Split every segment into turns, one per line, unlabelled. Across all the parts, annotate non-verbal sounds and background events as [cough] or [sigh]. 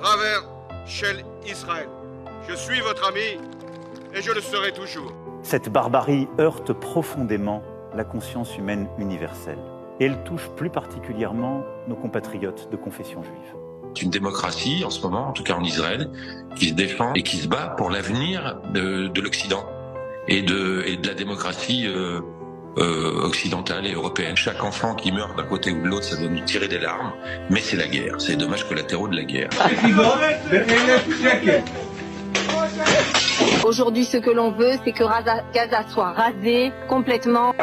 Raver Shell Israël. Je suis votre ami et je le serai toujours.
Cette barbarie heurte profondément la conscience humaine universelle. Et elle touche plus particulièrement nos compatriotes de confession juive.
C'est une démocratie en ce moment, en tout cas en Israël, qui se défend et qui se bat pour l'avenir de, de l'Occident et de, et de la démocratie euh, euh, occidentale et européenne. Chaque enfant qui meurt d'un côté ou de l'autre, ça doit nous tirer des larmes, mais c'est la guerre, c'est les dommages collatéraux de la guerre.
Aujourd'hui, ce que l'on veut, c'est que Raza- Gaza soit rasé complètement.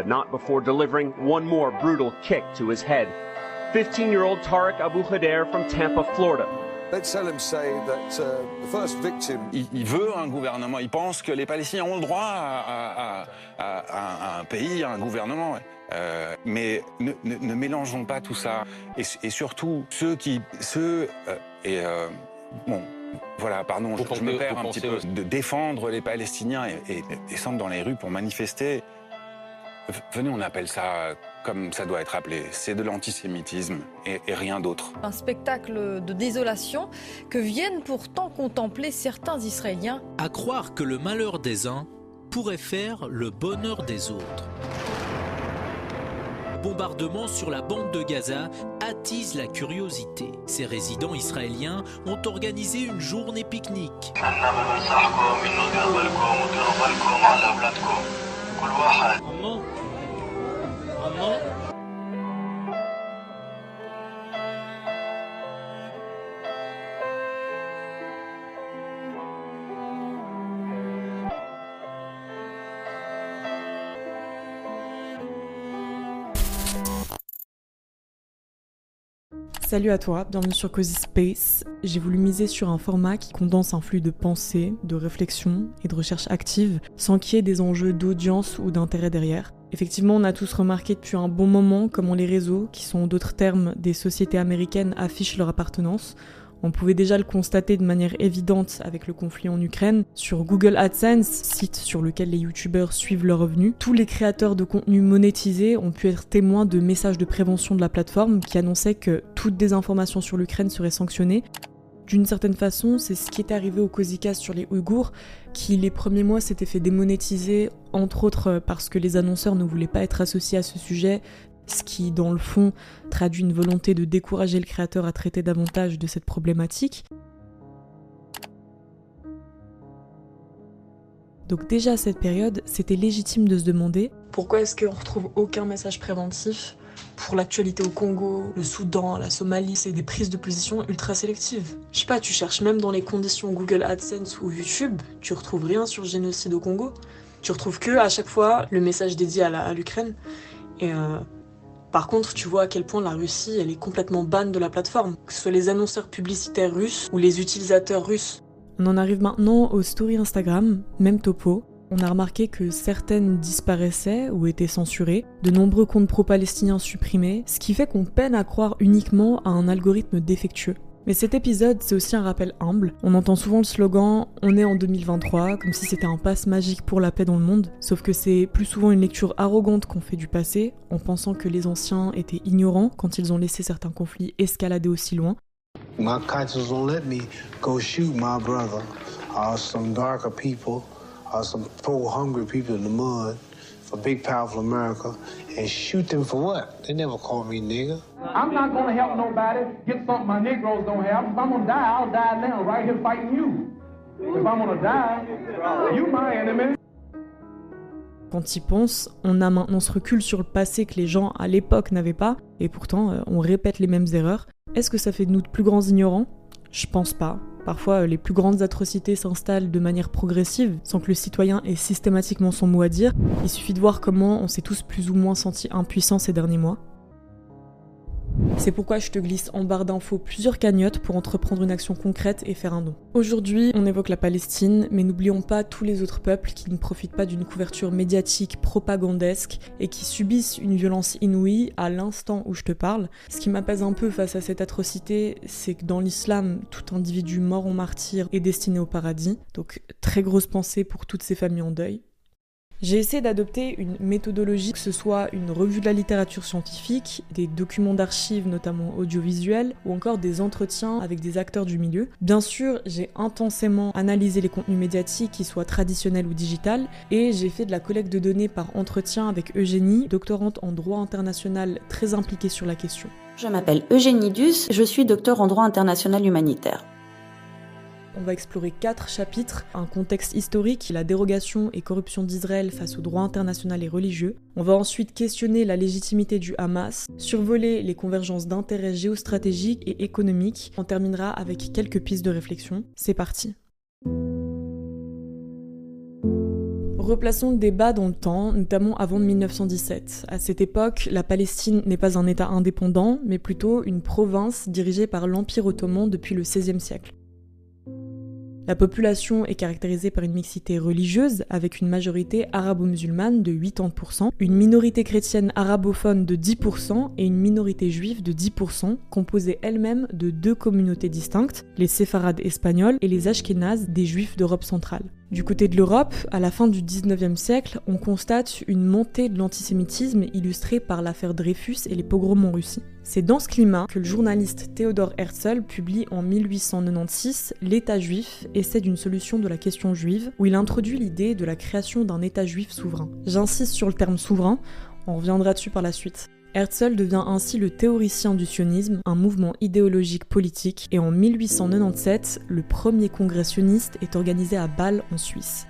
but not before delivering one more brutal kick to his head. 15 year old Tarek Abu Khader from Tampa, Florida.
Let's tell him say that uh, the first victim
Il, il veut un gouvernement. Il pense que les Palestiniens ont le droit à, à- à- à- à un pays, à un gouvernement. Euh, mais ne, ne- ne mélangeons pas tout ça. Et, et surtout, ceux qui... Ceux, euh, et euh, bon, voilà, pardon, je, je me perds un petit peu.
aussi.
De défendre les Palestiniens et, et descendre dans les rues pour manifester. Venez, on appelle ça comme ça doit être appelé. C'est de l'antisémitisme et- et rien d'autre.
Un spectacle de désolation que viennent pourtant contempler certains Israéliens.
À croire que le malheur des uns pourrait faire le bonheur des autres. Le bombardement sur la bande de Gaza attise la curiosité. Ces résidents israéliens ont organisé une journée pique-nique.
Salut à toi, bienvenue sur Cozy Space. J'ai voulu miser sur un format qui condense un flux de pensée, de réflexion et de recherche active, sans qu'il y ait des enjeux d'audience ou d'intérêt derrière. Effectivement, on a tous remarqué depuis un bon moment comment les réseaux, qui sont d'autres termes des sociétés américaines, affichent leur appartenance. On pouvait déjà le constater de manière évidente avec le conflit en Ukraine. Sur Google AdSense, site sur lequel les youtubeurs suivent leurs revenus, tous les créateurs de contenu monétisés ont pu être témoins de messages de prévention de la plateforme qui annonçaient que toute désinformation sur l'Ukraine serait sanctionnée. D'une certaine façon, c'est ce qui est arrivé au Cosicast sur les Ouïghours, qui les premiers mois s'était fait démonétiser, entre autres parce que les annonceurs ne voulaient pas être associés à ce sujet, ce qui, dans le fond, traduit une volonté de décourager le créateur à traiter davantage de cette problématique. Donc déjà à cette période, c'était légitime de se demander
Pourquoi est-ce qu'on retrouve aucun message préventif pour l'actualité au Congo, le Soudan, la Somalie C'est des prises de position ultra sélectives. Je sais pas, tu cherches même dans les conditions Google AdSense ou YouTube, tu retrouves rien sur génocide au Congo. Tu retrouves que à chaque fois le message dédié à l'Ukraine. Et euh, par contre, tu vois à quel point la Russie, elle est complètement banne de la plateforme. Que ce soit les annonceurs publicitaires russes ou les utilisateurs russes.
On en arrive maintenant aux stories Instagram, même topo. On a remarqué que certaines disparaissaient ou étaient censurées, de nombreux comptes pro-palestiniens supprimés, ce qui fait qu'on peine à croire uniquement à un algorithme défectueux. Mais cet épisode, c'est aussi un rappel humble. On entend souvent le slogan On est en 2023, comme si c'était un passe magique pour la paix dans le monde, sauf que c'est plus souvent une lecture arrogante qu'on fait du passé, en pensant que les anciens étaient ignorants quand ils ont laissé certains conflits escalader aussi loin.
My let me go shoot my brother or some darker people or some poor, hungry people in the mud for big, powerful America and shoot them for what? They never called me nigger.
I'm not gonna help nobody get something my Negroes don't have. If I'm gonna die, I'll die now, right here fighting you. If I'm gonna die, you my enemy.
Quand y pense, on a maintenant ce recul sur le passé que les gens à l'époque n'avaient pas, et pourtant euh, on répète les mêmes erreurs. Est-ce que ça fait de nous de plus grands ignorants? Je pense pas. Parfois, les plus grandes atrocités s'installent de manière progressive, sans que le citoyen ait systématiquement son mot à dire. Il suffit de voir comment on s'est tous plus ou moins sentis impuissants ces derniers mois. C'est pourquoi je te glisse en barre d'infos plusieurs cagnottes pour entreprendre une action concrète et faire un don. Aujourd'hui, on évoque la Palestine, mais n'oublions pas tous les autres peuples qui ne profitent pas d'une couverture médiatique propagandesque et qui subissent une violence inouïe à l'instant où je te parle. Ce qui m'apaise un peu face à cette atrocité, c'est que dans l'islam, tout individu mort en martyr est destiné au paradis. Donc très grosse pensée pour toutes ces familles en deuil. J'ai essayé d'adopter une méthodologie, que ce soit une revue de la littérature scientifique, des documents d'archives, notamment audiovisuels, ou encore des entretiens avec des acteurs du milieu. Bien sûr, j'ai intensément analysé les contenus médiatiques, qu'ils soient traditionnels ou digital, et j'ai fait de la collecte de données par entretien avec Eugénie, doctorante en droit international très impliquée sur la question.
Je m'appelle Eugénie Dus, je suis docteur en droit international humanitaire.
On va explorer quatre chapitres, un contexte historique, la dérogation et corruption d'Israël face au droit international et religieux. On va ensuite questionner la légitimité du Hamas, survoler les convergences d'intérêts géostratégiques et économiques. On terminera avec quelques pistes de réflexion. C'est parti. Replaçons le débat dans le temps, notamment avant 1917. À cette époque, la Palestine n'est pas un État indépendant, mais plutôt une province dirigée par l'Empire ottoman depuis le XVIe siècle. La population est caractérisée par une mixité religieuse avec une majorité arabo-musulmane de 80%, une minorité chrétienne arabophone de 10% et une minorité juive de 10%, composée elle-même de deux communautés distinctes, les séfarades espagnols et les ashkénazes des juifs d'Europe centrale. Du côté de l'Europe, à la fin du 19e siècle, on constate une montée de l'antisémitisme illustrée par l'affaire Dreyfus et les pogroms en Russie. C'est dans ce climat que le journaliste Theodor Herzl publie en 1896 L'État juif, essai d'une solution de la question juive, où il introduit l'idée de la création d'un État juif souverain. J'insiste sur le terme souverain, on reviendra dessus par la suite. Herzl devient ainsi le théoricien du sionisme, un mouvement idéologique politique, et en 1897, le premier congrès sioniste est organisé à Bâle en Suisse.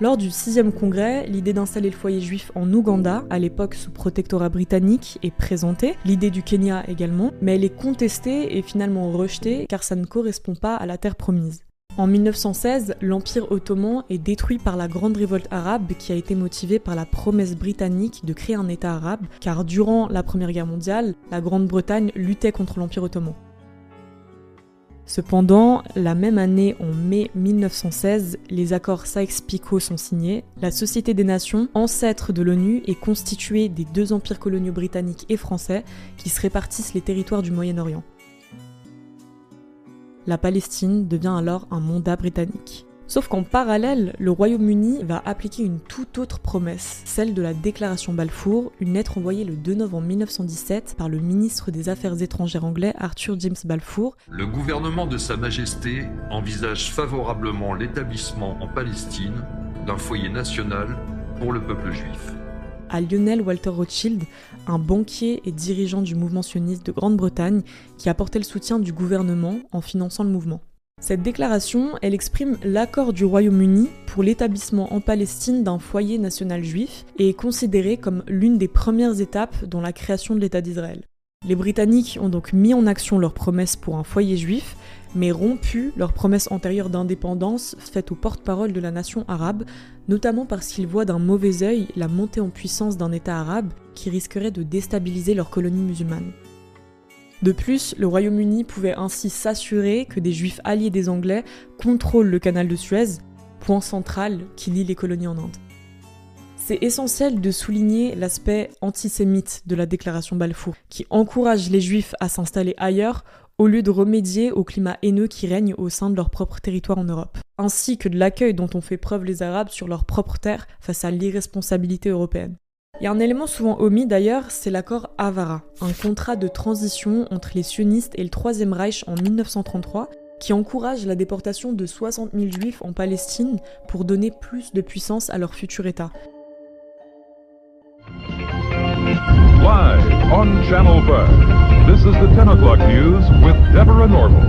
Lors du sixième congrès, l'idée d'installer le foyer juif en Ouganda, à l'époque sous protectorat britannique, est présentée, l'idée du Kenya également, mais elle est contestée et finalement rejetée car ça ne correspond pas à la terre promise. En 1916, l'Empire ottoman est détruit par la Grande Révolte arabe qui a été motivée par la promesse britannique de créer un État arabe, car durant la Première Guerre mondiale, la Grande-Bretagne luttait contre l'Empire ottoman. Cependant, la même année, en mai 1916, les accords Sykes-Picot sont signés. La Société des Nations, ancêtre de l'ONU, est constituée des deux empires coloniaux britanniques et français qui se répartissent les territoires du Moyen-Orient. La Palestine devient alors un mandat britannique. Sauf qu'en parallèle, le Royaume-Uni va appliquer une toute autre promesse, celle de la déclaration Balfour, une lettre envoyée le 2 novembre 1917 par le ministre des Affaires étrangères anglais Arthur James Balfour.
Le gouvernement de Sa Majesté envisage favorablement l'établissement en Palestine d'un foyer national pour le peuple juif.
À Lionel Walter Rothschild, un banquier et dirigeant du mouvement sioniste de Grande-Bretagne qui apportait le soutien du gouvernement en finançant le mouvement. Cette déclaration, elle exprime l'accord du Royaume-Uni pour l'établissement en Palestine d'un foyer national juif et est considérée comme l'une des premières étapes dans la création de l'État d'Israël. Les Britanniques ont donc mis en action leur promesse pour un foyer juif, mais rompu leur promesse antérieure d'indépendance faite au porte-parole de la nation arabe, notamment parce qu'ils voient d'un mauvais œil la montée en puissance d'un État arabe qui risquerait de déstabiliser leur colonie musulmane. De plus, le Royaume-Uni pouvait ainsi s'assurer que des juifs alliés des Anglais contrôlent le canal de Suez, point central qui lie les colonies en Inde. C'est essentiel de souligner l'aspect antisémite de la déclaration Balfour, qui encourage les juifs à s'installer ailleurs au lieu de remédier au climat haineux qui règne au sein de leur propre territoire en Europe, ainsi que de l'accueil dont ont fait preuve les Arabes sur leur propre terre face à l'irresponsabilité européenne. Il y a un élément souvent omis d'ailleurs, c'est l'accord Avara, un contrat de transition entre les sionistes et le Troisième Reich en 1933 qui encourage la déportation de 60 000 juifs en Palestine pour donner plus de puissance à leur futur État.
Live on Channel 5. This is the 10 o'clock news with Deborah Norval.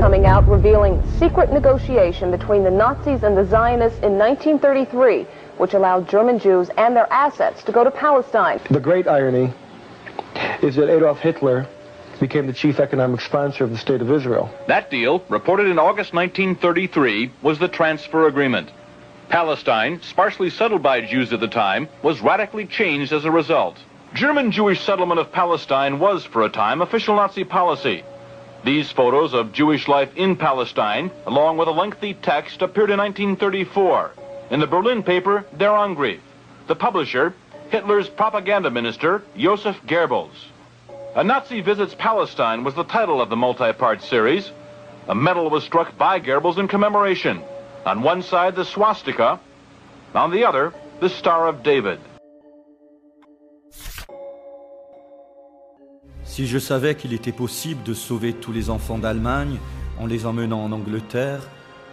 Coming out revealing secret negotiation between the Nazis and the Zionists in 1933, which allowed German Jews and their assets to go to Palestine.
The great irony is that Adolf Hitler became the chief economic sponsor of the State of Israel.
That deal, reported in August 1933, was the transfer agreement. Palestine, sparsely settled by Jews at the time, was radically changed as a result. German Jewish settlement of Palestine was, for a time, official Nazi policy. These photos of Jewish life in Palestine, along with a lengthy text, appeared in 1934 in the Berlin paper Der Angriff. The publisher, Hitler's propaganda minister, Josef Goebbels. A Nazi Visits Palestine was the title of the multi-part series. A medal was struck by Goebbels in commemoration. On one side, the swastika. On the other, the Star of David.
Si je savais qu'il était possible de sauver tous les enfants d'Allemagne en les emmenant en Angleterre,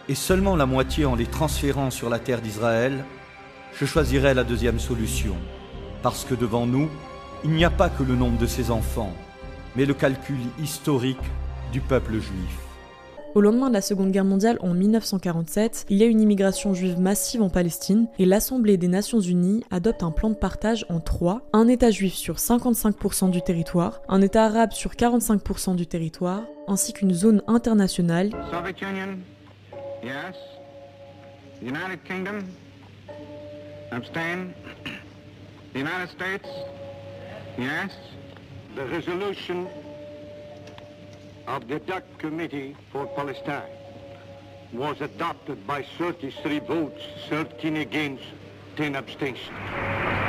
et seulement la moitié en les transférant sur la terre d'Israël, je choisirais la deuxième solution, parce que devant nous, il n'y a pas que le nombre de ces enfants, mais le calcul historique du peuple juif.
Au lendemain de la Seconde Guerre mondiale en 1947, il y a une immigration juive massive en Palestine et l'Assemblée des Nations Unies adopte un plan de partage en trois, un État juif sur 55% du territoire, un État arabe sur 45% du territoire, ainsi qu'une zone internationale.
Soviet Union, yes. United Kingdom, abstain. [clears throat] The United States, yes.
The resolution of the DUC Committee for Palestine was adopted by 33 votes, 13 against, 10 abstentions.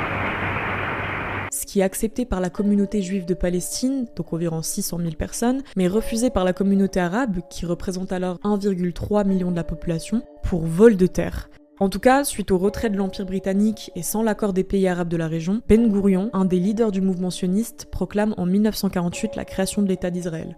Ce qui est accepté par la communauté juive de Palestine, donc environ 600 000 personnes, mais refusé par la communauté arabe, qui représente alors 1,3 million de la population, pour vol de terre. En tout cas, suite au retrait de l'Empire britannique et sans l'accord des pays arabes de la région, Ben Gurion, un des leaders du mouvement sioniste, proclame en 1948 la création de l'État d'Israël.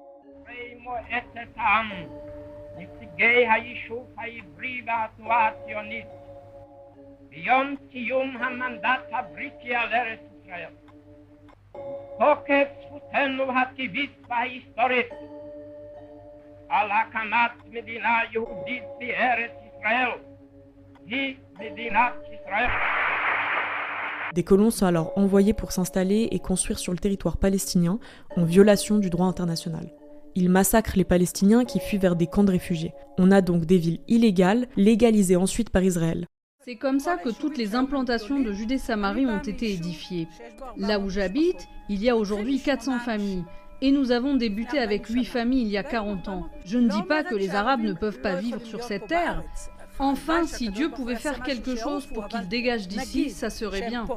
Des colons sont alors envoyés pour s'installer et construire sur le territoire palestinien en violation du droit international. Ils massacrent les Palestiniens qui fuient vers des camps de réfugiés. On a donc des villes illégales, légalisées ensuite par Israël.
C'est comme ça que toutes les implantations de Judée-Samarie ont été édifiées. Là où j'habite, il y a aujourd'hui 400 familles. Et nous avons débuté avec 8 familles il y a 40 ans. Je ne dis pas que les Arabes ne peuvent pas vivre sur cette terre. Enfin, si Dieu pouvait faire quelque chose pour qu'ils dégagent d'ici, ça serait bien.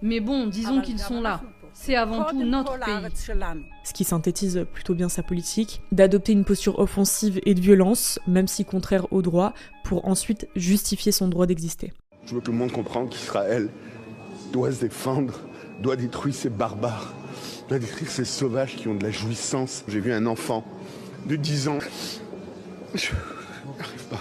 Mais bon, disons qu'ils sont là c'est avant tout notre pays.
Ce qui synthétise plutôt bien sa politique, d'adopter une posture offensive et de violence, même si contraire au droit, pour ensuite justifier son droit d'exister.
Je veux que le monde comprenne qu'Israël doit se défendre, doit détruire ces barbares, doit détruire ces sauvages qui ont de la jouissance. J'ai vu un enfant de 10 ans. Je n'arrive pas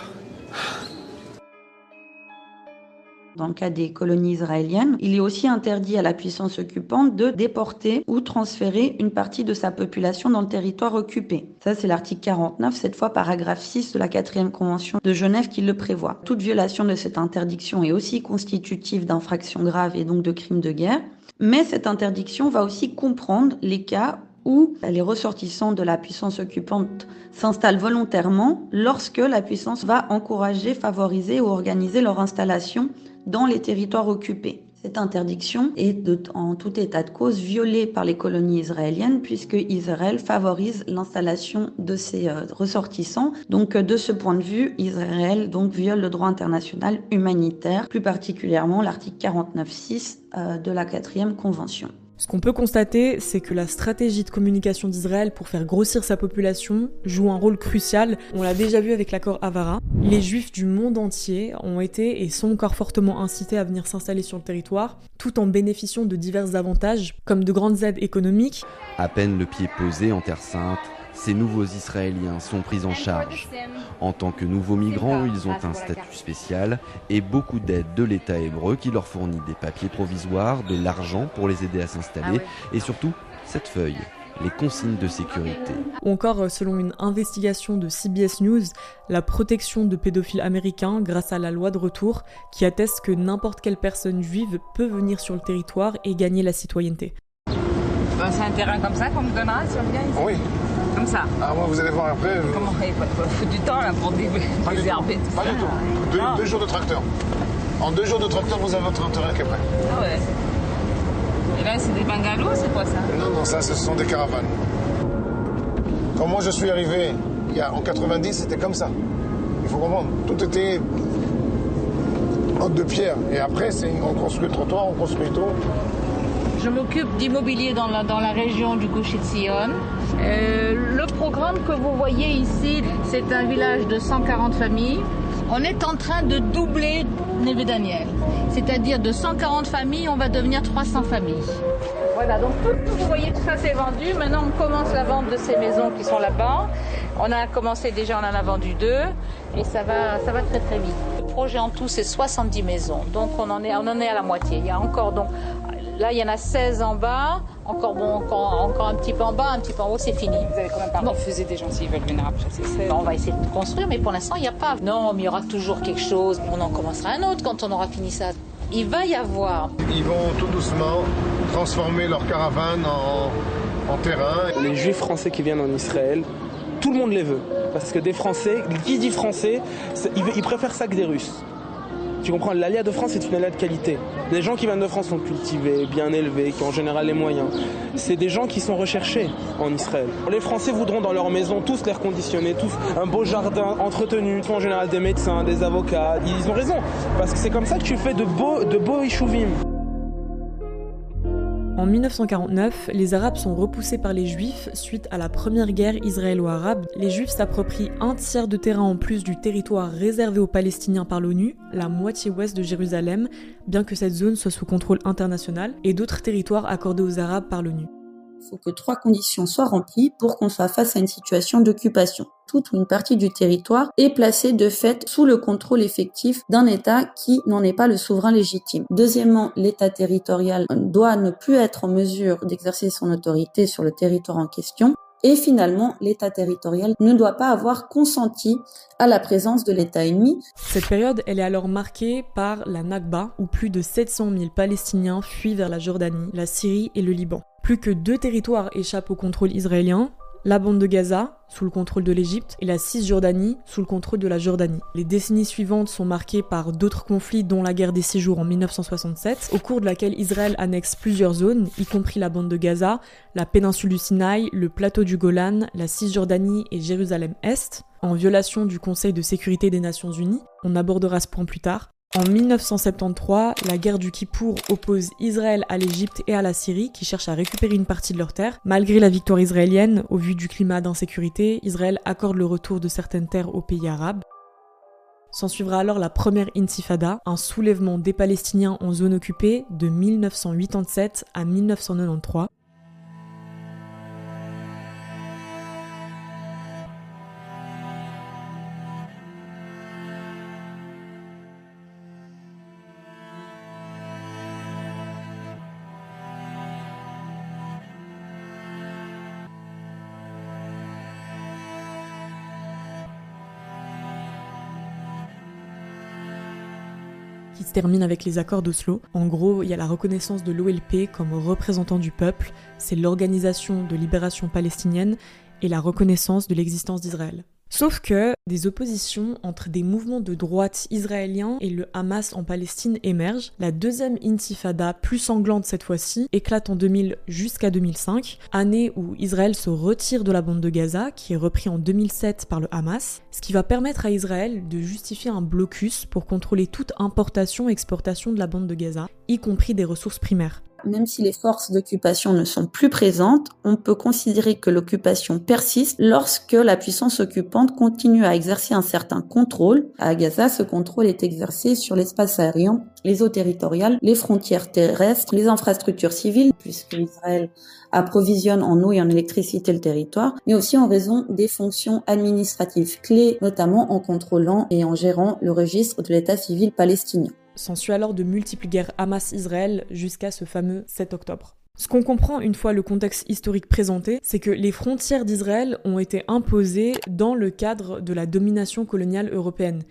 dans le cas des colonies israéliennes, il est aussi interdit à la puissance occupante de déporter ou transférer une partie de sa population dans le territoire occupé. Ça, c'est l'article 49, cette fois paragraphe 6 de la quatrième convention de Genève qui le prévoit. Toute violation de cette interdiction est aussi constitutive d'infractions graves et donc de crimes de guerre. Mais cette interdiction va aussi comprendre les cas où les ressortissants de la puissance occupante s'installent volontairement lorsque la puissance va encourager, favoriser ou organiser leur installation dans les territoires occupés. Cette interdiction est en tout état de cause violée par les colonies israéliennes puisque Israël favorise l'installation de ses euh, ressortissants. Donc de ce point de vue, Israël viole le droit international humanitaire, plus particulièrement l'article 49.6 euh, de la quatrième convention.
Ce qu'on peut constater, c'est que la stratégie de communication d'Israël pour faire grossir sa population joue un rôle crucial. On l'a déjà vu avec l'accord Avara. Les juifs du monde entier ont été et sont encore fortement incités à venir s'installer sur le territoire, tout en bénéficiant de divers avantages, comme de grandes aides économiques.
À peine le pied posé en Terre Sainte, ces nouveaux Israéliens sont pris en charge. En tant que nouveaux migrants, ils ont un statut spécial et beaucoup d'aide de l'État hébreu qui leur fournit des papiers provisoires, de l'argent pour les aider à s'installer ah et surtout cette feuille les consignes de sécurité.
Ou encore, euh, selon une investigation de CBS News, la protection de pédophiles américains grâce à la loi de retour qui atteste que n'importe quelle personne juive peut venir sur le territoire et gagner la citoyenneté.
C'est un terrain comme ça qu'on me donnera si on vient ici?
Oui.
Comme ça
Ah, moi, vous allez voir après. je-
Comment il faut, du temps là pour dé-
Pas du tout.
désherber tout
Pas
ça
du tout. Deux, jours de tracteur. En deux jours de tracteur, vous avez votre terrain qui est prêt.
Ah ouais. Et là, c'est des bungalows, c'est quoi ça?
Non, non, ça, ce sont des caravanes. Quand moi je suis arrivé, il y a, en 90, c'était comme ça. Il faut comprendre, tout était en deux pierres. Et après, c'est, on construit le trottoir, on construit tout.
Je m'occupe d'immobilier dans la, dans la région du Sion. Euh, le programme que vous voyez ici, c'est un village de 140 familles. On est en train de doubler Neve Daniel. C'est-à-dire de 140 familles, on va devenir 300 familles. Voilà, donc tout, tout, vous voyez, tout ça c'est vendu. Maintenant, on commence la vente de ces maisons qui sont là-bas. On a commencé déjà, on en a vendu deux. Et ça va, ça va très très vite. Le projet en tout, c'est 70 maisons. Donc on en est, on en est à la moitié. Il y a encore donc Là, il y en a 16 en bas, encore, bon, encore, encore un petit peu en bas, un petit peu en haut, c'est fini. Vous avez quand même pas refusé des gens s'ils veulent venir après ces 16 On va essayer de construire, mais pour l'instant, il n'y a pas. Non, mais il y aura toujours quelque chose. On en commencera un autre quand on aura fini ça. Il va y avoir.
Ils vont tout doucement transformer leur caravane en, en terrain.
Les juifs français qui viennent en Israël, tout le monde les veut. Parce que des Français, qui dit français, ils préfèrent ça que des Russes. Tu comprends L'alia de France, c'est une alia de qualité. Les gens qui viennent de France sont cultivés, bien élevés, qui ont en général les moyens. C'est des gens qui sont recherchés en Israël. Les Français voudront dans leur maison tous l'air conditionné, tous un beau jardin entretenu, sont en général des médecins, des avocats. Ils ont raison, parce que c'est comme ça que tu fais de beaux, de beaux ishouvim.
En 1949, les Arabes sont repoussés par les Juifs suite à la première guerre israélo-arabe. Les Juifs s'approprient un tiers de terrain en plus du territoire réservé aux Palestiniens par l'ONU, la moitié ouest de Jérusalem, bien que cette zone soit sous contrôle international, et d'autres territoires accordés aux Arabes par l'ONU.
Il faut que trois conditions soient remplies pour qu'on soit face à une situation d'occupation. Toute ou une partie du territoire est placée de fait sous le contrôle effectif d'un État qui n'en est pas le souverain légitime. Deuxièmement, l'État territorial doit ne plus être en mesure d'exercer son autorité sur le territoire en question. Et finalement, l'État territorial ne doit pas avoir consenti à la présence de l'État ennemi.
Cette période, elle est alors marquée par la Nakba, où plus de 700 000 Palestiniens fuient vers la Jordanie, la Syrie et le Liban. Plus que deux territoires échappent au contrôle israélien, la bande de Gaza, sous le contrôle de l'Égypte, et la Cisjordanie, sous le contrôle de la Jordanie. Les décennies suivantes sont marquées par d'autres conflits, dont la guerre des six jours en 1967, au cours de laquelle Israël annexe plusieurs zones, y compris la bande de Gaza, la péninsule du Sinaï, le plateau du Golan, la Cisjordanie et Jérusalem-Est, en violation du Conseil de sécurité des Nations Unies. On abordera ce point plus tard. En 1973, la guerre du Kippour oppose Israël à l'Égypte et à la Syrie qui cherchent à récupérer une partie de leurs terres. Malgré la victoire israélienne, au vu du climat d'insécurité, Israël accorde le retour de certaines terres aux pays arabes. S'ensuivra alors la première intifada, un soulèvement des Palestiniens en zone occupée de 1987 à 1993. Qui se termine avec les accords d'Oslo. En gros, il y a la reconnaissance de l'OLP comme représentant du peuple, c'est l'organisation de libération palestinienne et la reconnaissance de l'existence d'Israël. Sauf que des oppositions entre des mouvements de droite israéliens et le Hamas en Palestine émergent. La deuxième intifada, plus sanglante cette fois-ci, éclate en 2000 jusqu'à 2005, année où Israël se retire de la bande de Gaza, qui est repris en 2007 par le Hamas, ce qui va permettre à Israël de justifier un blocus pour contrôler toute importation et exportation de la bande de Gaza, y compris des ressources primaires.
Même si les forces d'occupation ne sont plus présentes, on peut considérer que l'occupation persiste lorsque la puissance occupante continue à exercer un certain contrôle. À Gaza, ce contrôle est exercé sur l'espace aérien, les eaux territoriales, les frontières terrestres, les infrastructures civiles, puisque Israël approvisionne en eau et en électricité le territoire, mais aussi en raison des fonctions administratives clés, notamment en contrôlant et en gérant le registre de l'état civil palestinien.
S'ensuit alors de multiples guerres Hamas-Israël jusqu'à ce fameux 7 octobre. Ce qu'on comprend une fois le contexte historique présenté, c'est que les frontières d'Israël ont été imposées dans le cadre de la domination coloniale européenne.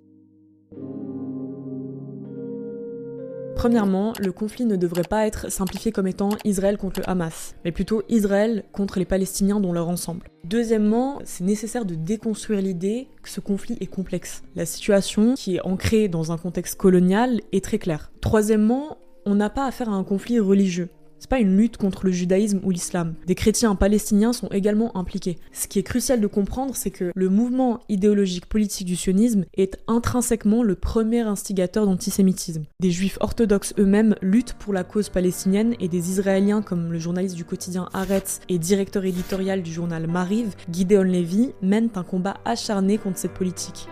Premièrement, le conflit ne devrait pas être simplifié comme étant Israël contre le Hamas, mais plutôt Israël contre les Palestiniens dans leur ensemble. Deuxièmement, c'est nécessaire de déconstruire l'idée que ce conflit est complexe. La situation, qui est ancrée dans un contexte colonial, est très claire. Troisièmement, on n'a pas affaire à un conflit religieux. C'est pas une lutte contre le judaïsme ou l'islam. Des chrétiens palestiniens sont également impliqués. Ce qui est crucial de comprendre, c'est que le mouvement idéologique politique du sionisme est intrinsèquement le premier instigateur d'antisémitisme. Des juifs orthodoxes eux-mêmes luttent pour la cause palestinienne et des Israéliens comme le journaliste du quotidien Haaretz et directeur éditorial du journal Mariv, Gideon Levy, mènent un combat acharné contre cette politique.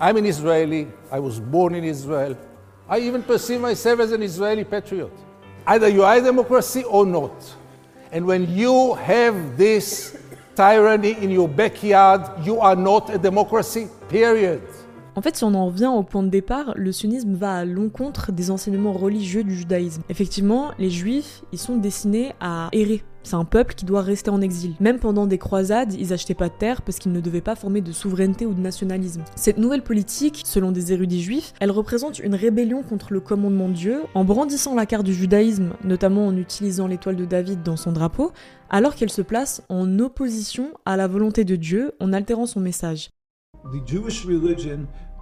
I'm an Israeli. I was born in Israel. I even perceive myself as an Israeli patriot. Either you are a democracy or not. And when you have this tyranny in your backyard, you are not a democracy, period.
En fait, si on en revient au point de départ, le sunnisme va à l'encontre des enseignements religieux du judaïsme. Effectivement, les juifs, ils sont destinés à errer c'est un peuple qui doit rester en exil. Même pendant des croisades, ils achetaient pas de terre parce qu'ils ne devaient pas former de souveraineté ou de nationalisme. Cette nouvelle politique, selon des érudits juifs, elle représente une rébellion contre le commandement de Dieu en brandissant la carte du judaïsme, notamment en utilisant l'étoile de David dans son drapeau, alors qu'elle se place en opposition à la volonté de Dieu en altérant son message.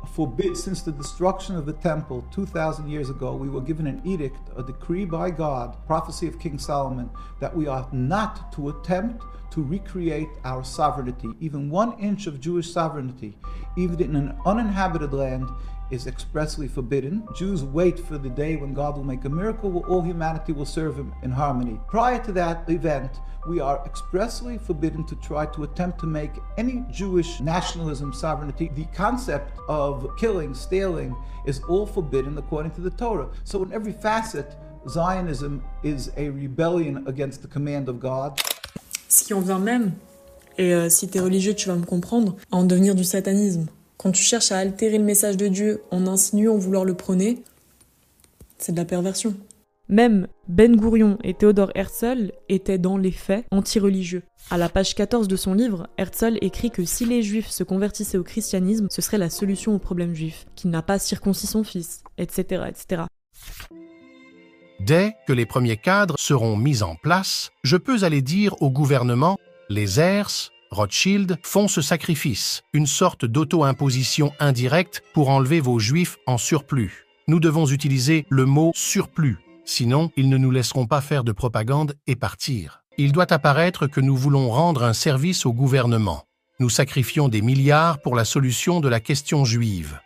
Forbid, since the destruction of the temple 2,000 years ago, we were given an edict, a decree by God, prophecy of King Solomon, that we are not to attempt to recreate our sovereignty, even one inch of Jewish sovereignty, even in an uninhabited land, is expressly forbidden. Jews wait for the day when God will make a miracle where all humanity will serve Him in harmony. Prior to that event, we are expressly forbidden to try to attempt to make any Jewish nationalism sovereignty. The concept of killing, stealing is all forbidden according to the Torah. So, in every facet, Zionism is a rebellion against the command of God.
Qui en vient même, et euh, si t'es religieux, tu vas me comprendre, à en devenir du satanisme. Quand tu cherches à altérer le message de Dieu en insinuant vouloir le prôner, c'est de la perversion. Même Ben Gourion et Théodore Herzl étaient dans les faits anti-religieux. À la page 14 de son livre, Herzl écrit que si les juifs se convertissaient au christianisme, ce serait la solution au problème juif, qu'il n'a pas circoncis son fils, etc., etc.
Dès que les premiers cadres seront mis en place, je peux aller dire au gouvernement les ERS Rothschild font ce sacrifice, une sorte d'auto-imposition indirecte pour enlever vos juifs en surplus. Nous devons utiliser le mot surplus, sinon ils ne nous laisseront pas faire de propagande et partir. Il doit apparaître que nous voulons rendre un service au gouvernement. Nous sacrifions des milliards pour la solution de la question juive.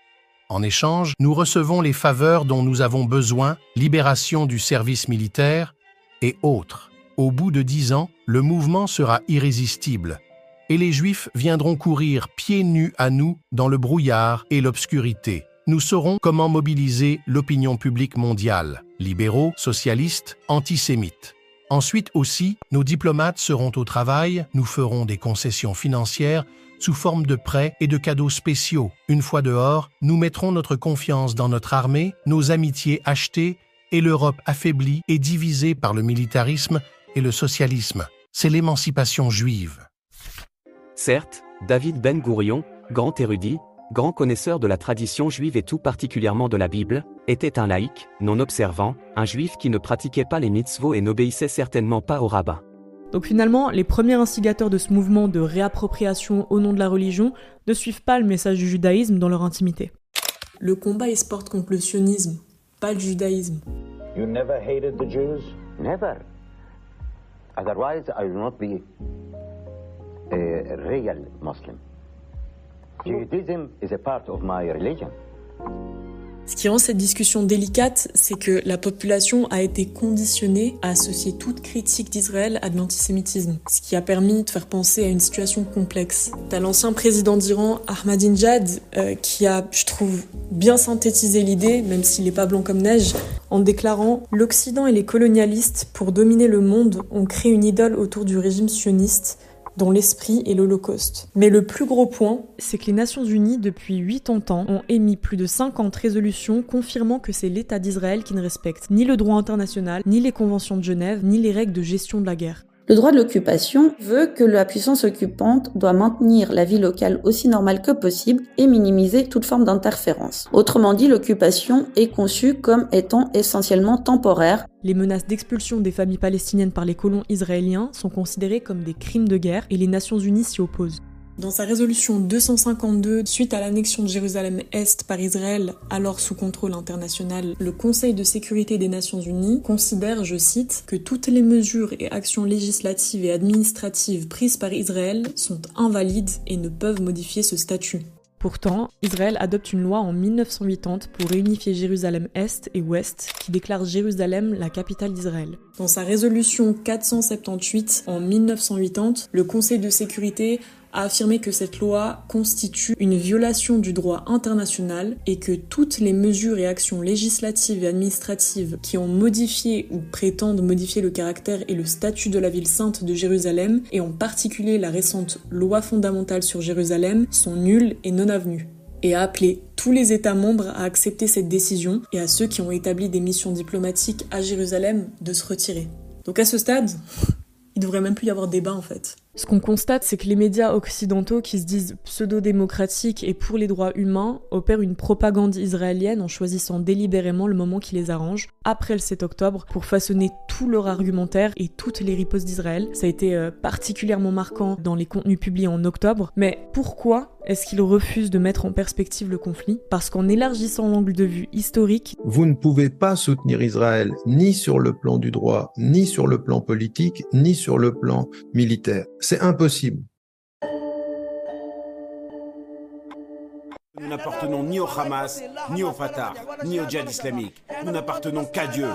En échange, nous recevons les faveurs dont nous avons besoin, libération du service militaire et autres. Au bout de dix ans, le mouvement sera irrésistible et les Juifs viendront courir pieds nus à nous dans le brouillard et l'obscurité. Nous saurons comment mobiliser l'opinion publique mondiale, libéraux, socialistes, antisémites. Ensuite aussi, nos diplomates seront au travail, nous ferons des concessions financières sous forme de prêts et de cadeaux spéciaux. Une fois dehors, nous mettrons notre confiance dans notre armée, nos amitiés achetées et l'Europe affaiblie et divisée par le militarisme et le socialisme. C'est l'émancipation juive.
Certes, David Ben Gourion, grand érudit, grand connaisseur de la tradition juive et tout particulièrement de la Bible, était un laïc, non observant, un juif qui ne pratiquait pas les mitzvot et n'obéissait certainement pas au rabbin.
Donc finalement, les premiers instigateurs de ce mouvement de réappropriation au nom de la religion ne suivent pas le message du judaïsme dans leur intimité. Le combat il se porte contre le sionisme, pas le judaïsme.
You never hated the Jews?
Never. Otherwise, I would not be a real Muslim.
Ce qui rend cette discussion délicate, c'est que la population a été conditionnée à associer toute critique d'Israël à de l'antisémitisme, ce qui a permis de faire penser à une situation complexe. T'as l'ancien président d'Iran, Ahmadinejad, euh, qui a, je trouve, bien synthétisé l'idée, même s'il n'est pas blanc comme neige, en déclarant L'Occident et les colonialistes, pour dominer le monde, ont créé une idole autour du régime sioniste dont l'esprit est l'Holocauste. Mais le plus gros point, c'est que les Nations Unies, depuis 80 ans, ont émis plus de 50 résolutions confirmant que c'est l'État d'Israël qui ne respecte ni le droit international, ni les conventions de Genève, ni les règles de gestion de la guerre.
Le droit de l'occupation veut que la puissance occupante doit maintenir la vie locale aussi normale que possible et minimiser toute forme d'interférence. Autrement dit, l'occupation est conçue comme étant essentiellement temporaire.
Les menaces d'expulsion des familles palestiniennes par les colons israéliens sont considérées comme des crimes de guerre et les Nations Unies s'y opposent. Dans sa résolution 252, suite à l'annexion de Jérusalem-Est par Israël, alors sous contrôle international, le Conseil de sécurité des Nations Unies considère, je cite, que toutes les mesures et actions législatives et administratives prises par Israël sont invalides et ne peuvent modifier ce statut. Pourtant, Israël adopte une loi en 1980 pour réunifier Jérusalem-Est et Ouest qui déclare Jérusalem la capitale d'Israël. Dans sa résolution 478 en 1980, le Conseil de sécurité a affirmé que cette loi constitue une violation du droit international et que toutes les mesures et actions législatives et administratives qui ont modifié ou prétendent modifier le caractère et le statut de la ville sainte de Jérusalem, et en particulier la récente loi fondamentale sur Jérusalem, sont nulles et non avenues et a appelé tous les États membres à accepter cette décision et à ceux qui ont établi des missions diplomatiques à Jérusalem de se retirer. Donc à ce stade, [laughs] il devrait même plus y avoir débat en fait. Ce qu'on constate, c'est que les médias occidentaux qui se disent pseudo-démocratiques et pour les droits humains opèrent une propagande israélienne en choisissant délibérément le moment qui les arrange, après le 7 octobre, pour façonner tout leur argumentaire et toutes les ripostes d'Israël. Ça a été euh, particulièrement marquant dans les contenus publiés en octobre. Mais pourquoi est-ce qu'ils refusent de mettre en perspective le conflit? Parce qu'en élargissant l'angle de vue historique,
vous ne pouvez pas soutenir Israël ni sur le plan du droit, ni sur le plan politique, ni sur le plan militaire. C'est impossible.
Nous n'appartenons ni au Hamas, ni au Fatah, ni au djihad islamique. Nous n'appartenons qu'à Dieu.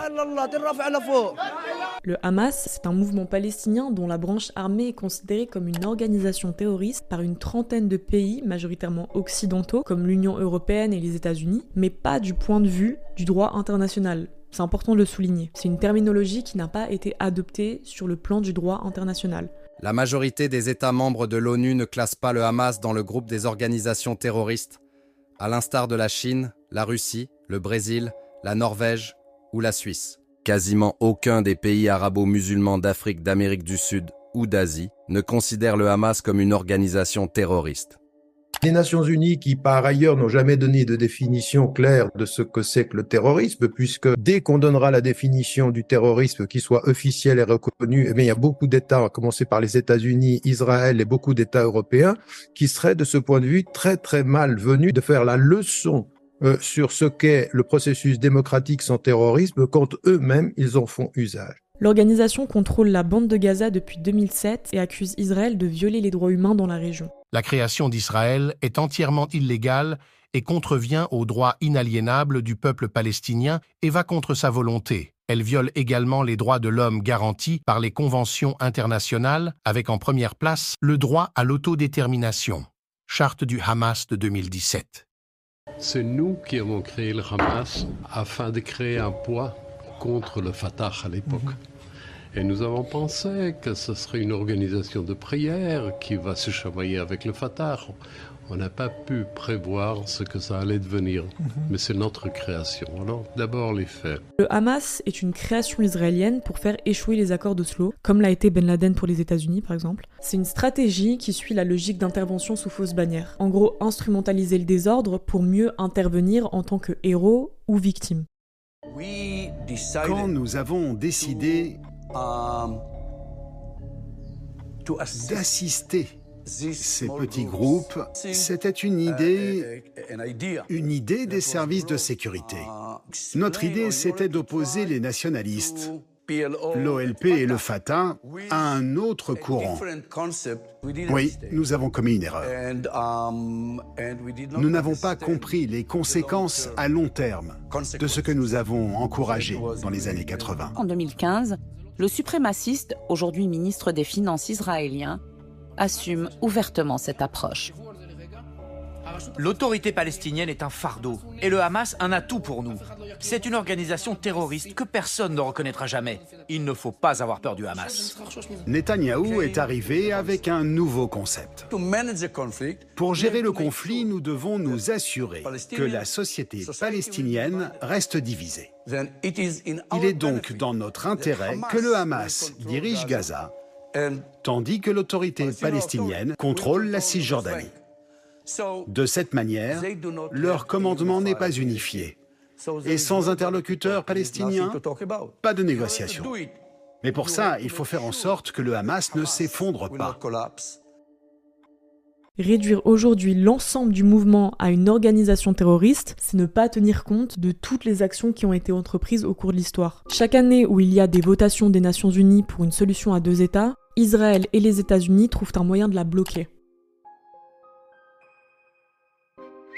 Le Hamas, c'est un mouvement palestinien dont la branche armée est considérée comme une organisation terroriste par une trentaine de pays, majoritairement occidentaux, comme l'Union européenne et les États-Unis, mais pas du point de vue du droit international. C'est important de le souligner. C'est une terminologie qui n'a pas été adoptée sur le plan du droit international.
La majorité des États membres de l'ONU ne classent pas le Hamas dans le groupe des organisations terroristes, à l'instar de la Chine, la Russie, le Brésil, la Norvège ou la Suisse. Quasiment aucun des pays arabo-musulmans d'Afrique, d'Amérique du Sud ou d'Asie ne considère le Hamas comme une organisation terroriste.
Les Nations Unies, qui par ailleurs n'ont jamais donné de définition claire de ce que c'est que le terrorisme, puisque dès qu'on donnera la définition du terrorisme qui soit officielle et reconnue, eh bien, il y a beaucoup d'États, à commencer par les États-Unis, Israël et beaucoup d'États européens, qui seraient de ce point de vue très très mal venus de faire la leçon euh, sur ce qu'est le processus démocratique sans terrorisme quand eux-mêmes ils en font usage.
L'organisation contrôle la bande de Gaza depuis 2007 et accuse Israël de violer les droits humains dans la région.
La création d'Israël est entièrement illégale et contrevient aux droits inaliénables du peuple palestinien et va contre sa volonté. Elle viole également les droits de l'homme garantis par les conventions internationales, avec en première place le droit à l'autodétermination. Charte du Hamas de 2017.
C'est nous qui avons créé le Hamas afin de créer un poids contre le Fatah à l'époque. Et nous avons pensé que ce serait une organisation de prière qui va se chamailler avec le Fatah. On n'a pas pu prévoir ce que ça allait devenir, mais c'est notre création. Alors d'abord les faits.
Le Hamas est une création israélienne pour faire échouer les accords d'Oslo, comme l'a été Ben Laden pour les États-Unis par exemple. C'est une stratégie qui suit la logique d'intervention sous fausse bannière. En gros, instrumentaliser le désordre pour mieux intervenir en tant que héros ou victime.
Quand nous avons décidé d'assister ces petits groupes, c'était une idée, une idée des services de sécurité. Notre idée, c'était d'opposer les nationalistes, l'OLP et le Fatah, à un autre courant. Oui, nous avons commis une erreur. Nous n'avons pas compris les conséquences à long terme de ce que nous avons encouragé dans les années 80.
En 2015, le suprémaciste, aujourd'hui ministre des Finances israélien, assume ouvertement cette approche.
L'autorité palestinienne est un fardeau et le Hamas un atout pour nous. C'est une organisation terroriste que personne ne reconnaîtra jamais. Il ne faut pas avoir peur du Hamas.
Netanyahou est arrivé avec un nouveau concept. Pour gérer le conflit, nous devons nous assurer que la société palestinienne reste divisée. Il est donc dans notre intérêt que le Hamas dirige Gaza tandis que l'autorité palestinienne contrôle la Cisjordanie. De cette manière, leur commandement n'est pas unifié. Et sans interlocuteur palestinien, pas de négociation. Mais pour ça, il faut faire en sorte que le Hamas ne s'effondre pas.
Réduire aujourd'hui l'ensemble du mouvement à une organisation terroriste, c'est ne pas tenir compte de toutes les actions qui ont été entreprises au cours de l'histoire. Chaque année où il y a des votations des Nations Unies pour une solution à deux États, Israël et les États-Unis trouvent un moyen de la bloquer.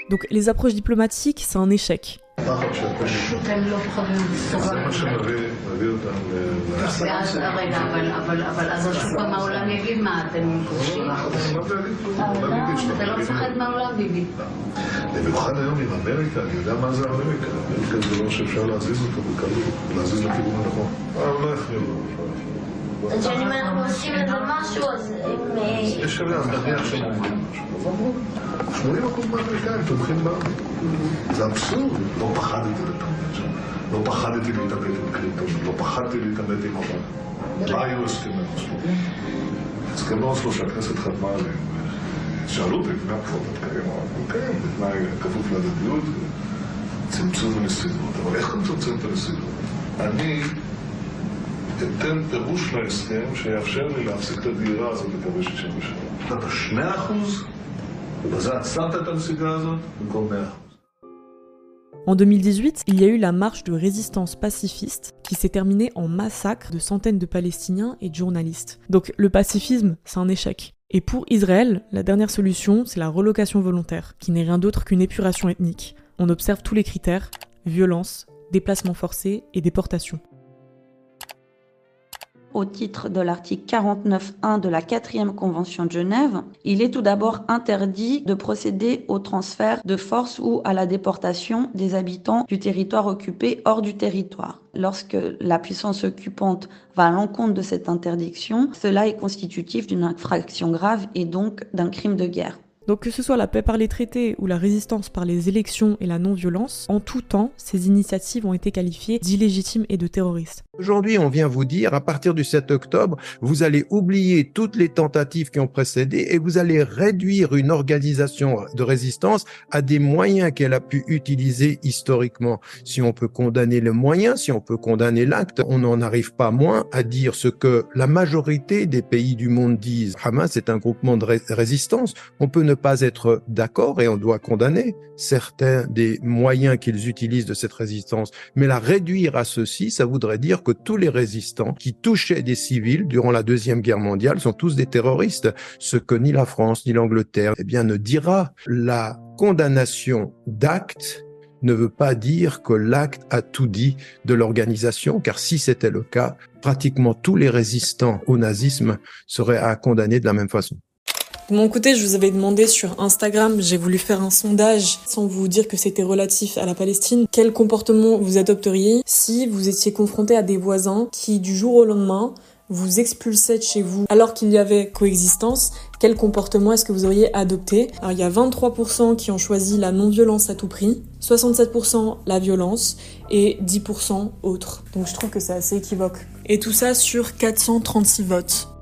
Donc les approches diplomatiques, c'est un échec.
במיוחד היום עם אמריקה, אני יודע מה זה אמריקה. אמריקה זה דבר שאפשר להזיז אותו בקלות, להזיז לכיוון הנכון. אבל לא יפריעו.
אם אנחנו עושים איזה משהו, אז הם...
יש עליה, נניח שהם אומרים משהו. אז אמרו, 80% מהאמריקאים תומכים בנו. זה אבסורד. לא פחדתי להתעמת שם. לא פחדתי להתעמת עם קלינטון. לא פחדתי להתעמת עם אובמה. מה היו הסכמי אוסלו? הסכמי אוסלו שהכנסת חתמה עליהם. שאלו אותי, אתה תקיים? אמרתי, כן, בתנאי כפוף להדדיות, צמצום הנסיבות. אבל איך אתה מצמצם את הנסיבות? אני אתן פירוש להסכם שיאפשר לי להפסיק את הדהירה הזאת לקווי 67. נתת 2 אחוז, ובזה עצרת את הנסיגה הזאת במקום 100 אחוז.
En 2018, il y a eu la marche de résistance pacifiste qui s'est terminée en massacre de centaines de Palestiniens et de journalistes. Donc le pacifisme, c'est un échec. Et pour Israël, la dernière solution, c'est la relocation volontaire, qui n'est rien d'autre qu'une épuration ethnique. On observe tous les critères, violence, déplacement forcé et déportation
au titre de l'article 49.1 de la 4e Convention de Genève, il est tout d'abord interdit de procéder au transfert de force ou à la déportation des habitants du territoire occupé hors du territoire. Lorsque la puissance occupante va à l'encontre de cette interdiction, cela est constitutif d'une infraction grave et donc d'un crime de guerre.
Donc que ce soit la paix par les traités ou la résistance par les élections et la non-violence, en tout temps, ces initiatives ont été qualifiées d'illégitimes et de terroristes.
Aujourd'hui, on vient vous dire, à partir du 7 octobre, vous allez oublier toutes les tentatives qui ont précédé et vous allez réduire une organisation de résistance à des moyens qu'elle a pu utiliser historiquement. Si on peut condamner le moyen, si on peut condamner l'acte, on n'en arrive pas moins à dire ce que la majorité des pays du monde disent. Hamas est un groupement de résistance. On peut ne pas être d'accord et on doit condamner certains des moyens qu'ils utilisent de cette résistance. Mais la réduire à ceci, ça voudrait dire que tous les résistants qui touchaient des civils durant la Deuxième Guerre mondiale sont tous des terroristes. Ce que ni la France ni l'Angleterre eh bien, ne dira. La condamnation d'actes ne veut pas dire que l'acte a tout dit de l'organisation, car si c'était le cas, pratiquement tous les résistants au nazisme seraient à condamner de la même façon.
De mon côté, je vous avais demandé sur Instagram, j'ai voulu faire un sondage sans vous dire que c'était relatif à la Palestine. Quel comportement vous adopteriez si vous étiez confronté à des voisins qui, du jour au lendemain, vous expulsaient de chez vous alors qu'il y avait coexistence, quel comportement est-ce que vous auriez adopté? Alors il y a 23% qui ont choisi la non-violence à tout prix, 67% la violence et 10% autre. Donc je trouve que c'est assez équivoque. Et tout ça sur 436 votes.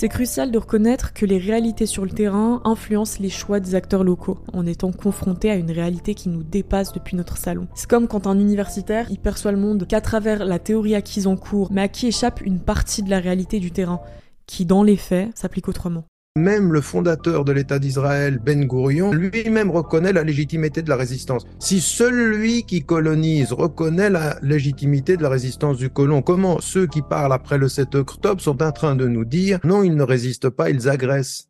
C'est crucial de reconnaître que les réalités sur le terrain influencent les choix des acteurs locaux, en étant confrontés à une réalité qui nous dépasse depuis notre salon. C'est comme quand un universitaire, il perçoit le monde qu'à travers la théorie acquise en cours, mais à qui échappe une partie de la réalité du terrain, qui dans les faits s'applique autrement.
Même le fondateur de l'État d'Israël, Ben Gurion, lui-même reconnaît la légitimité de la résistance. Si celui qui colonise reconnaît la légitimité de la résistance du colon, comment ceux qui parlent après le 7 octobre sont en train de nous dire non, ils ne résistent pas, ils agressent?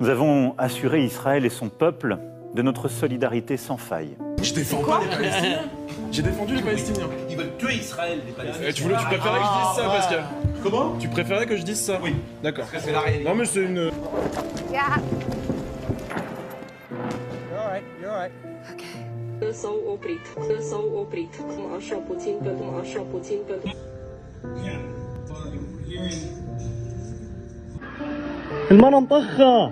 Nous avons assuré Israël et son peuple de notre solidarité sans faille.
Je défends pas les Palestiniens. J'ai défendu les Palestiniens.
Ils veulent tuer Israël, les Palestiniens.
Eh, tu, voulais, tu préférais que je dise ça, Pascal
Comment
Tu préférais que je dise ça
Oui.
D'accord.
Parce que c'est la réalité.
Non, mais c'est une.
Yeah.
You're alright, you're alright.
Okay. Să oprit, să oprit. Așa puțin, pe așa puțin, pe
المرة مطخة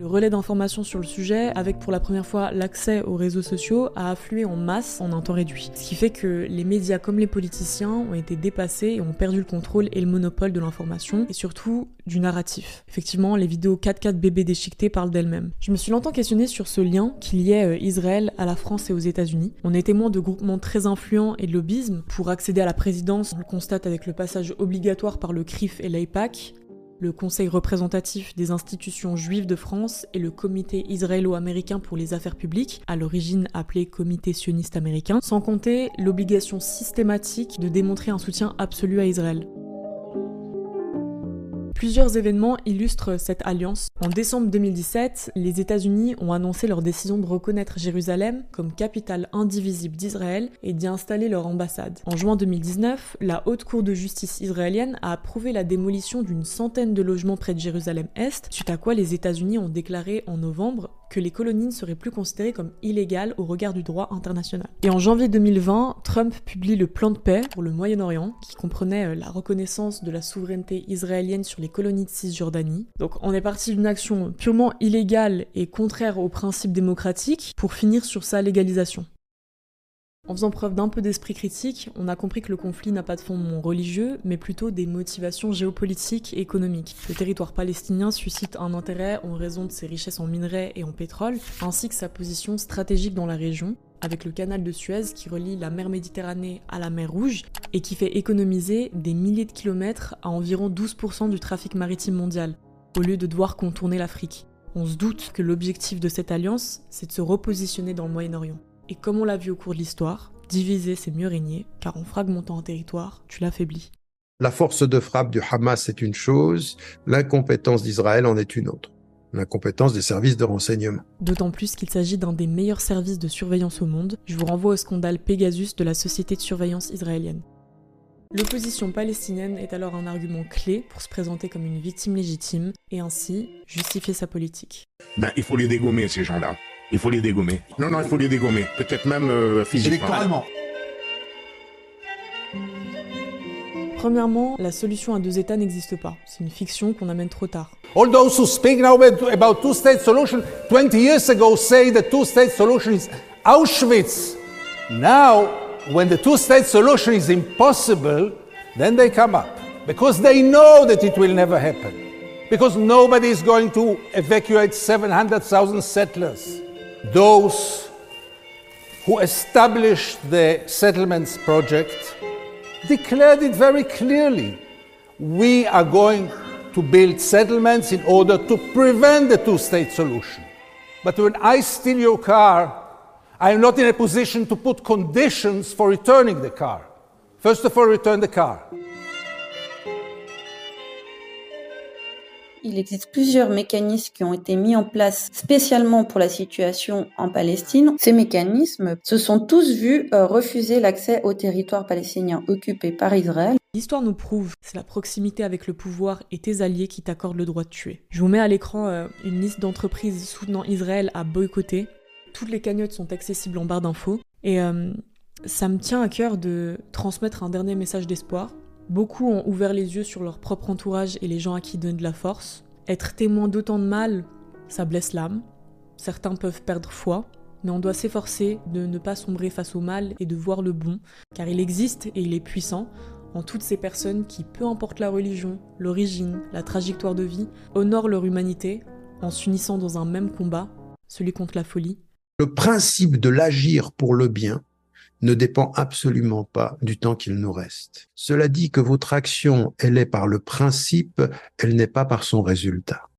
Le relais d'information sur le sujet, avec pour la première fois l'accès aux réseaux sociaux, a afflué en masse en un temps réduit. Ce qui fait que les médias comme les politiciens ont été dépassés et ont perdu le contrôle et le monopole de l'information, et surtout du narratif. Effectivement, les vidéos 4-4 bébés déchiquetés parlent d'elles-mêmes. Je me suis longtemps questionné sur ce lien qui liait euh, Israël à la France et aux États-Unis. On est témoin de groupements très influents et de lobbyisme. Pour accéder à la présidence, on le constate avec le passage obligatoire par le CRIF et l'AIPAC, le Conseil représentatif des institutions juives de France et le Comité israélo-américain pour les affaires publiques, à l'origine appelé Comité sioniste américain, sans compter l'obligation systématique de démontrer un soutien absolu à Israël. Plusieurs événements illustrent cette alliance. En décembre 2017, les États-Unis ont annoncé leur décision de reconnaître Jérusalem comme capitale indivisible d'Israël et d'y installer leur ambassade. En juin 2019, la Haute Cour de justice israélienne a approuvé la démolition d'une centaine de logements près de Jérusalem-Est, suite à quoi les États-Unis ont déclaré en novembre que les colonies ne seraient plus considérées comme illégales au regard du droit international. Et en janvier 2020, Trump publie le plan de paix pour le Moyen-Orient, qui comprenait euh, la reconnaissance de la souveraineté israélienne sur les colonies de Cisjordanie. Donc on est parti d'une action purement illégale et contraire aux principes démocratiques pour finir sur sa légalisation. En faisant preuve d'un peu d'esprit critique, on a compris que le conflit n'a pas de fondement religieux, mais plutôt des motivations géopolitiques et économiques. Le territoire palestinien suscite un intérêt en raison de ses richesses en minerais et en pétrole, ainsi que sa position stratégique dans la région, avec le canal de Suez qui relie la mer Méditerranée à la mer Rouge et qui fait économiser des milliers de kilomètres à environ 12% du trafic maritime mondial, au lieu de devoir contourner l'Afrique. On se doute que l'objectif de cette alliance, c'est de se repositionner dans le Moyen-Orient. Et comme on l'a vu au cours de l'histoire, diviser c'est mieux régner, car en fragmentant un territoire, tu l'affaiblis.
La force de frappe du Hamas est une chose, l'incompétence d'Israël en est une autre. L'incompétence des services de renseignement.
D'autant plus qu'il s'agit d'un des meilleurs services de surveillance au monde. Je vous renvoie au scandale Pegasus de la société de surveillance israélienne. L'opposition palestinienne est alors un argument clé pour se présenter comme une victime légitime et ainsi justifier sa politique.
Ben, il faut les dégommer, ces gens-là. Il faut les dégommer. Non, non, il faut les dégommer. Peut-être même euh, physiquement.
Électoralement.
Premièrement, la solution à deux États n'existe pas. C'est une fiction qu'on amène trop tard.
All those who speak now about two-state solution 20 years ago say the two-state solution is Auschwitz. Now, when the two-state solution is impossible, then they come up because they know that it will never happen. Because nobody is going to evacuate 700,000 settlers. Those who established the settlements project declared it very clearly. We are going to build settlements in order to prevent the two state solution. But when I steal your car, I am not in a position to put conditions for returning the car. First of all, return the car.
Il existe plusieurs mécanismes qui ont été mis en place spécialement pour la situation en Palestine. Ces mécanismes se sont tous vus euh, refuser l'accès au territoire palestinien occupé par Israël.
L'histoire nous prouve, c'est la proximité avec le pouvoir et tes alliés qui t'accordent le droit de tuer. Je vous mets à l'écran euh, une liste d'entreprises soutenant Israël à boycotter. Toutes les cagnottes sont accessibles en barre d'infos. Et euh, ça me tient à cœur de transmettre un dernier message d'espoir. Beaucoup ont ouvert les yeux sur leur propre entourage et les gens à qui ils donnent de la force. Être témoin d'autant de mal, ça blesse l'âme. Certains peuvent perdre foi, mais on doit s'efforcer de ne pas sombrer face au mal et de voir le bon, car il existe et il est puissant en toutes ces personnes qui, peu importe la religion, l'origine, la trajectoire de vie, honorent leur humanité en s'unissant dans un même combat, celui contre la folie.
Le principe de l'agir pour le bien ne dépend absolument pas du temps qu'il nous reste. Cela dit que votre action, elle est par le principe, elle n'est pas par son résultat.